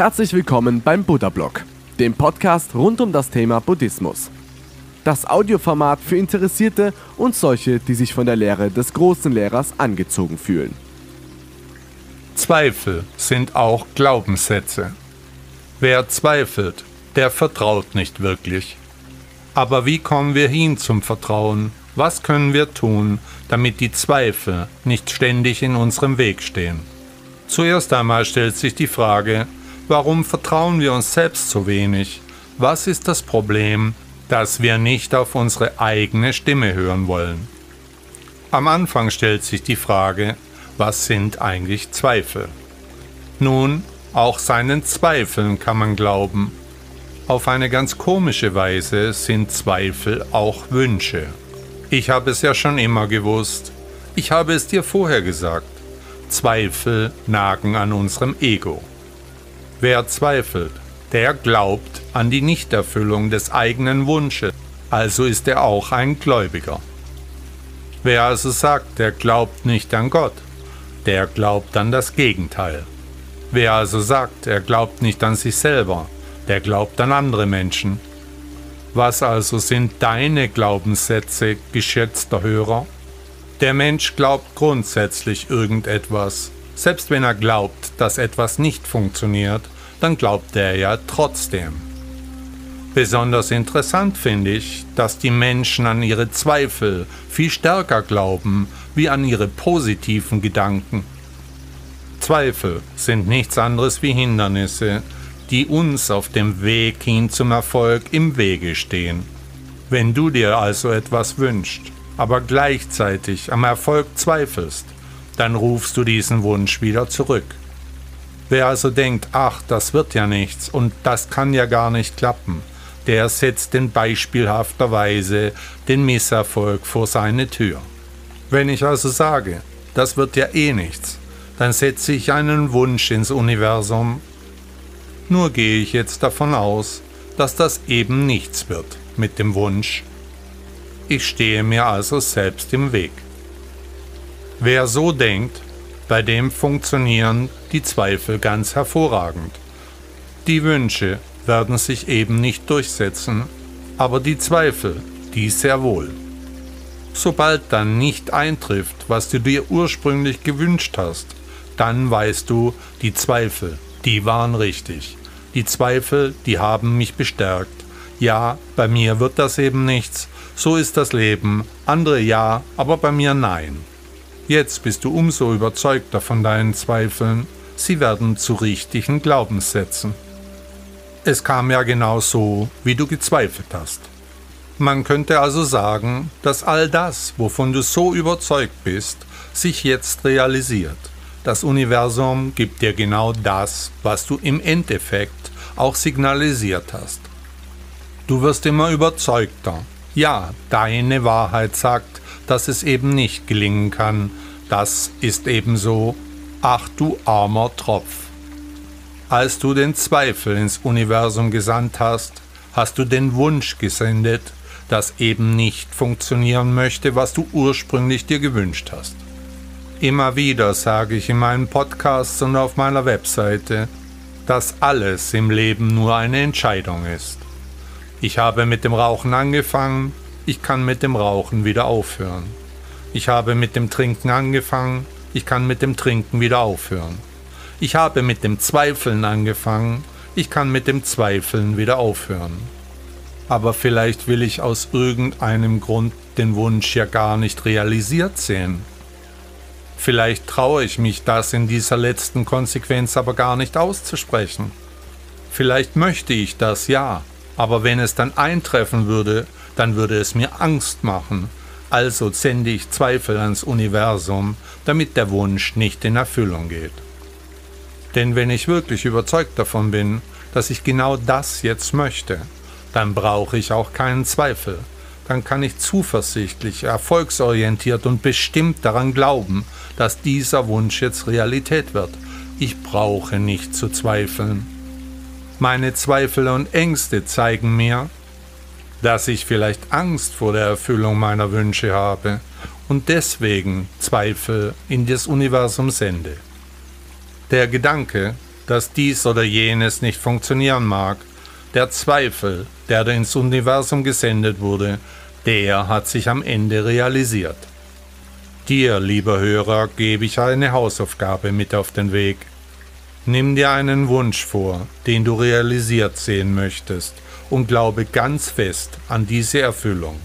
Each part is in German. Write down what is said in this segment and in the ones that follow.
Herzlich willkommen beim Buddha Blog, dem Podcast rund um das Thema Buddhismus. Das Audioformat für Interessierte und solche, die sich von der Lehre des großen Lehrers angezogen fühlen. Zweifel sind auch Glaubenssätze. Wer zweifelt, der vertraut nicht wirklich. Aber wie kommen wir hin zum Vertrauen? Was können wir tun, damit die Zweifel nicht ständig in unserem Weg stehen? Zuerst einmal stellt sich die Frage, warum vertrauen wir uns selbst so wenig? Was ist das Problem, dass wir nicht auf unsere eigene Stimme hören wollen? Am Anfang stellt sich die Frage, was sind eigentlich Zweifel? Nun, auch seinen Zweifeln kann man glauben. Auf eine ganz komische Weise sind Zweifel auch Wünsche. Ich habe es ja schon immer gewusst. Ich habe es dir vorher gesagt. Zweifel nagen an unserem Ego. Wer zweifelt, der glaubt an die Nichterfüllung des eigenen Wunsches, also ist er auch ein Gläubiger. Wer also sagt, der glaubt nicht an Gott, der glaubt an das Gegenteil. Wer also sagt, er glaubt nicht an sich selber, der glaubt an andere Menschen. Was also sind deine Glaubenssätze, geschätzter Hörer? Der Mensch glaubt grundsätzlich irgendetwas. Selbst wenn er glaubt, dass etwas nicht funktioniert, dann glaubt er ja trotzdem. Besonders interessant finde ich, dass die Menschen an ihre Zweifel viel stärker glauben wie an ihre positiven Gedanken. Zweifel sind nichts anderes wie Hindernisse, die uns auf dem Weg hin zum Erfolg im Wege stehen. Wenn du dir also etwas wünschst, aber gleichzeitig am Erfolg zweifelst, dann rufst du diesen Wunsch wieder zurück. Wer also denkt, ach, das wird ja nichts und das kann ja gar nicht klappen, der setzt in beispielhafter Weise den Misserfolg vor seine Tür. Wenn ich also sage, das wird ja eh nichts, dann setze ich einen Wunsch ins Universum. Nur gehe ich jetzt davon aus, dass das eben nichts wird mit dem Wunsch ich stehe mir also selbst im Weg. Wer so denkt, bei dem funktionieren die Zweifel ganz hervorragend. Die Wünsche werden sich eben nicht durchsetzen, aber die Zweifel, die sehr wohl. Sobald dann nicht eintrifft, was du dir ursprünglich gewünscht hast, dann weißt du, die Zweifel, die waren richtig. Die Zweifel, die haben mich bestärkt. Ja, bei mir wird das eben nichts, so ist das Leben, andere ja, aber bei mir nein. Jetzt bist du umso überzeugter von deinen Zweifeln, sie werden zu richtigen Glaubenssätzen. Es kam ja genau so, wie du gezweifelt hast. Man könnte also sagen, dass all das, wovon du so überzeugt bist, sich jetzt realisiert. Das Universum gibt dir genau das, was du im Endeffekt auch signalisiert hast. Du wirst immer überzeugter, ja, deine Wahrheit sagt, dass es eben nicht gelingen kann. Das ist ebenso. Ach du armer Tropf. Als du den Zweifel ins Universum gesandt hast, hast du den Wunsch gesendet, dass eben nicht funktionieren möchte, was du ursprünglich dir gewünscht hast. Immer wieder sage ich in meinen Podcasts und auf meiner Webseite, dass alles im Leben nur eine Entscheidung ist. Ich habe mit dem Rauchen angefangen, ich kann mit dem Rauchen wieder aufhören. Ich habe mit dem Trinken angefangen, ich kann mit dem Trinken wieder aufhören. Ich habe mit dem Zweifeln angefangen, ich kann mit dem Zweifeln wieder aufhören. Aber vielleicht will ich aus irgendeinem Grund den Wunsch ja gar nicht realisiert sehen. Vielleicht traue ich mich das in dieser letzten Konsequenz aber gar nicht auszusprechen. Vielleicht möchte ich das ja, aber wenn es dann eintreffen würde, dann würde es mir Angst machen. Also sende ich Zweifel ans Universum, damit der Wunsch nicht in Erfüllung geht. Denn wenn ich wirklich überzeugt davon bin, dass ich genau das jetzt möchte, dann brauche ich auch keinen Zweifel. Dann kann ich zuversichtlich, erfolgsorientiert und bestimmt daran glauben, dass dieser Wunsch jetzt Realität wird. Ich brauche nicht zu zweifeln. Meine Zweifel und Ängste zeigen mir, dass ich vielleicht Angst vor der Erfüllung meiner Wünsche habe und deswegen Zweifel in das Universum sende. Der Gedanke, dass dies oder jenes nicht funktionieren mag. Der Zweifel, der ins Universum gesendet wurde, der hat sich am Ende realisiert. Dir, lieber Hörer, gebe ich eine Hausaufgabe mit auf den Weg. Nimm dir einen Wunsch vor, den du realisiert sehen möchtest, und glaube ganz fest an diese Erfüllung.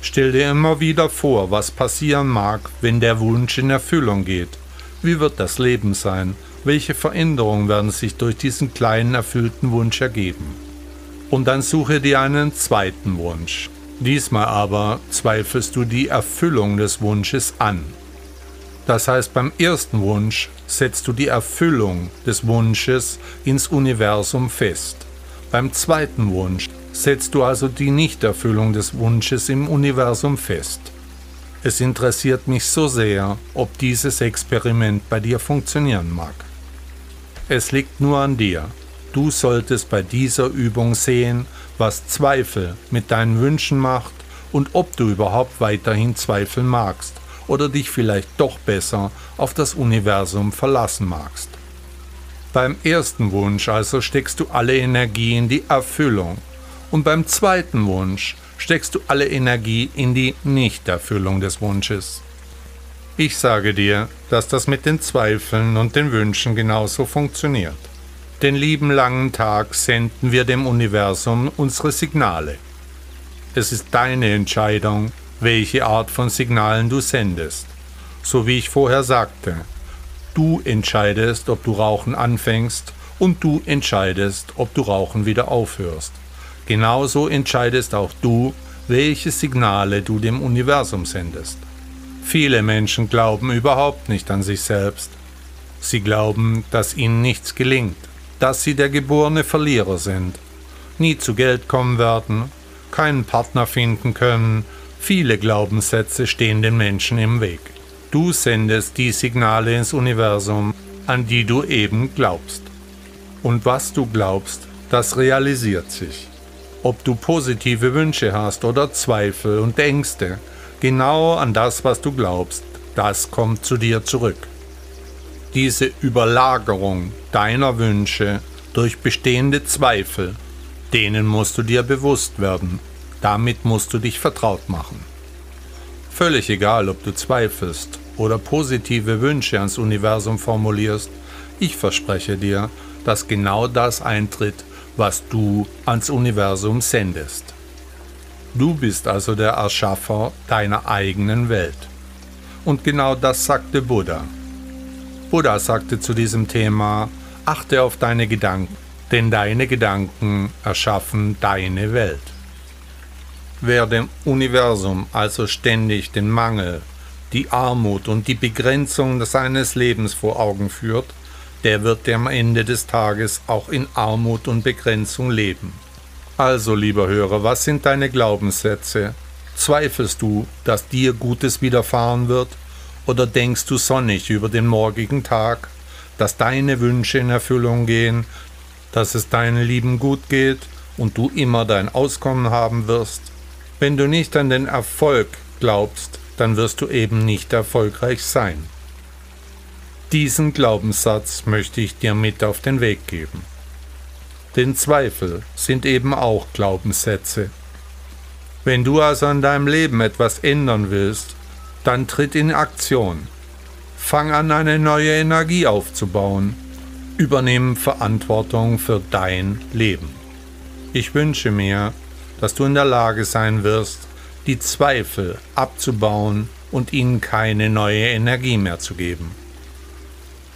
Stell dir immer wieder vor, was passieren mag, wenn der Wunsch in Erfüllung geht. Wie wird das Leben sein? Welche Veränderungen werden sich durch diesen kleinen erfüllten Wunsch ergeben? Und dann suche dir einen zweiten Wunsch. Diesmal aber zweifelst du die Erfüllung des Wunsches an. Das heißt, beim ersten Wunsch setzt du die Erfüllung des Wunsches ins Universum fest. Beim zweiten Wunsch setzt du also die Nichterfüllung des Wunsches im Universum fest. Es interessiert mich so sehr, ob dieses Experiment bei dir funktionieren mag. Es liegt nur an dir. Du solltest bei dieser Übung sehen, was Zweifel mit deinen Wünschen macht und ob du überhaupt weiterhin zweifeln magst oder dich vielleicht doch besser auf das Universum verlassen magst. Beim ersten Wunsch also steckst du alle Energie in die Erfüllung und beim zweiten Wunsch steckst du alle Energie in die Nichterfüllung des Wunsches. Ich sage dir, dass das mit den Zweifeln und den Wünschen genauso funktioniert. Den lieben langen Tag senden wir dem Universum unsere Signale. Es ist deine Entscheidung, welche Art von Signalen du sendest. So wie ich vorher sagte, du entscheidest, ob du Rauchen anfängst und du entscheidest, ob du Rauchen wieder aufhörst. Genauso entscheidest auch du, welche Signale du dem Universum sendest. Viele Menschen glauben überhaupt nicht an sich selbst. Sie glauben, dass ihnen nichts gelingt, dass sie der geborene Verlierer sind, nie zu Geld kommen werden, keinen Partner finden können, viele Glaubenssätze stehen den Menschen im Weg. Du sendest die Signale ins Universum, an die du eben glaubst. Und was du glaubst, das realisiert sich. Ob du positive Wünsche hast oder Zweifel und Ängste, genau an das, was du glaubst, das kommt zu dir zurück. Diese Überlagerung deiner Wünsche durch bestehende Zweifel, denen musst du dir bewusst werden. Damit musst du dich vertraut machen. Völlig egal, ob du zweifelst oder positive Wünsche ans Universum formulierst, ich verspreche dir, dass genau das eintritt, was du ans Universum sendest. Du bist also der Erschaffer deiner eigenen Welt. Und genau das sagte Buddha. Buddha sagte zu diesem Thema, achte auf deine Gedanken, denn deine Gedanken erschaffen deine Welt. Wer dem Universum also ständig den Mangel, die Armut und die Begrenzung seines Lebens vor Augen führt, der wird am Ende des Tages auch in Armut und Begrenzung leben. Also, lieber Hörer, was sind deine Glaubenssätze? Zweifelst du, dass dir Gutes widerfahren wird? Oder denkst du sonnig über den morgigen Tag, dass deine Wünsche in Erfüllung gehen, dass es deinen Lieben gut geht und du immer dein Auskommen haben wirst? Wenn du nicht an den Erfolg glaubst, dann wirst du eben nicht erfolgreich sein. Diesen Glaubenssatz möchte ich dir mit auf den Weg geben. Denn Zweifel sind eben auch Glaubenssätze. Wenn du also an deinem Leben etwas ändern willst, dann tritt in Aktion. Fang an, eine neue Energie aufzubauen. Übernimm Verantwortung für dein Leben. Ich wünsche mir, dass du in der Lage sein wirst, die Zweifel abzubauen und ihnen keine neue Energie mehr zu geben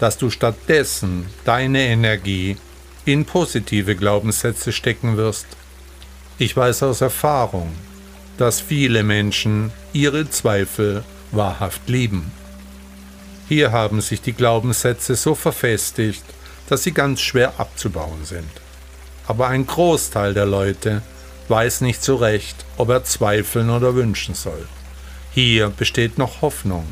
dass du stattdessen deine Energie in positive Glaubenssätze stecken wirst. Ich weiß aus Erfahrung, dass viele Menschen ihre Zweifel wahrhaft lieben. Hier haben sich die Glaubenssätze so verfestigt, dass sie ganz schwer abzubauen sind. Aber ein Großteil der Leute weiß nicht so recht, ob er zweifeln oder wünschen soll. Hier besteht noch Hoffnung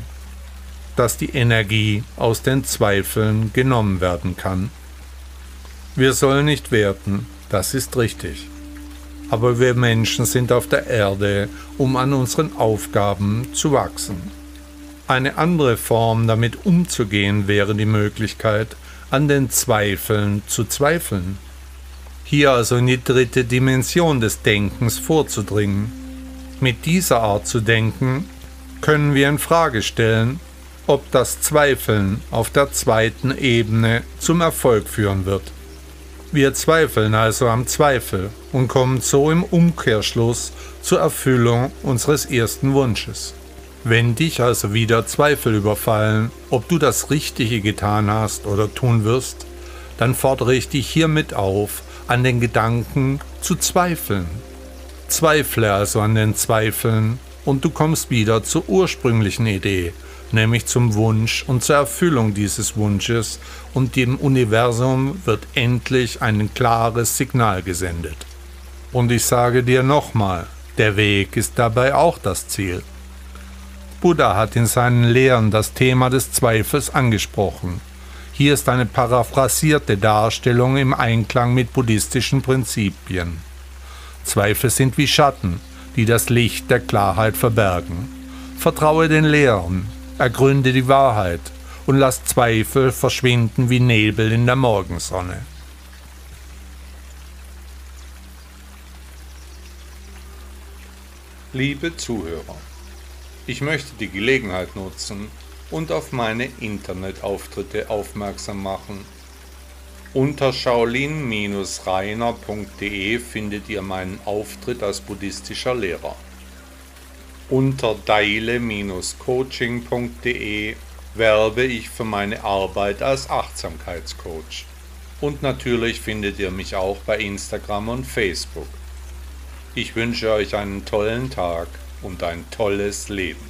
dass die Energie aus den Zweifeln genommen werden kann. Wir sollen nicht werten, das ist richtig. Aber wir Menschen sind auf der Erde, um an unseren Aufgaben zu wachsen. Eine andere Form damit umzugehen wäre die Möglichkeit, an den Zweifeln zu zweifeln. Hier also in die dritte Dimension des Denkens vorzudringen. Mit dieser Art zu denken können wir in Frage stellen, ob das Zweifeln auf der zweiten Ebene zum Erfolg führen wird. Wir zweifeln also am Zweifel und kommen so im Umkehrschluss zur Erfüllung unseres ersten Wunsches. Wenn dich also wieder Zweifel überfallen, ob du das Richtige getan hast oder tun wirst, dann fordere ich dich hiermit auf, an den Gedanken zu zweifeln. Zweifle also an den Zweifeln und du kommst wieder zur ursprünglichen Idee, nämlich zum Wunsch und zur Erfüllung dieses Wunsches und dem Universum wird endlich ein klares Signal gesendet. Und ich sage dir nochmal, der Weg ist dabei auch das Ziel. Buddha hat in seinen Lehren das Thema des Zweifels angesprochen. Hier ist eine paraphrasierte Darstellung im Einklang mit buddhistischen Prinzipien. Zweifel sind wie Schatten, die das Licht der Klarheit verbergen. Vertraue den Lehren, ergründe die Wahrheit und lass Zweifel verschwinden wie Nebel in der Morgensonne. Liebe Zuhörer, ich möchte die Gelegenheit nutzen und auf meine Internetauftritte aufmerksam machen. Unter shaolin-reiner.de findet ihr meinen Auftritt als buddhistischer Lehrer. Unter daile-coaching.de werbe ich für meine Arbeit als Achtsamkeitscoach. Und natürlich findet ihr mich auch bei Instagram und Facebook. Ich wünsche euch einen tollen Tag und ein tolles Leben.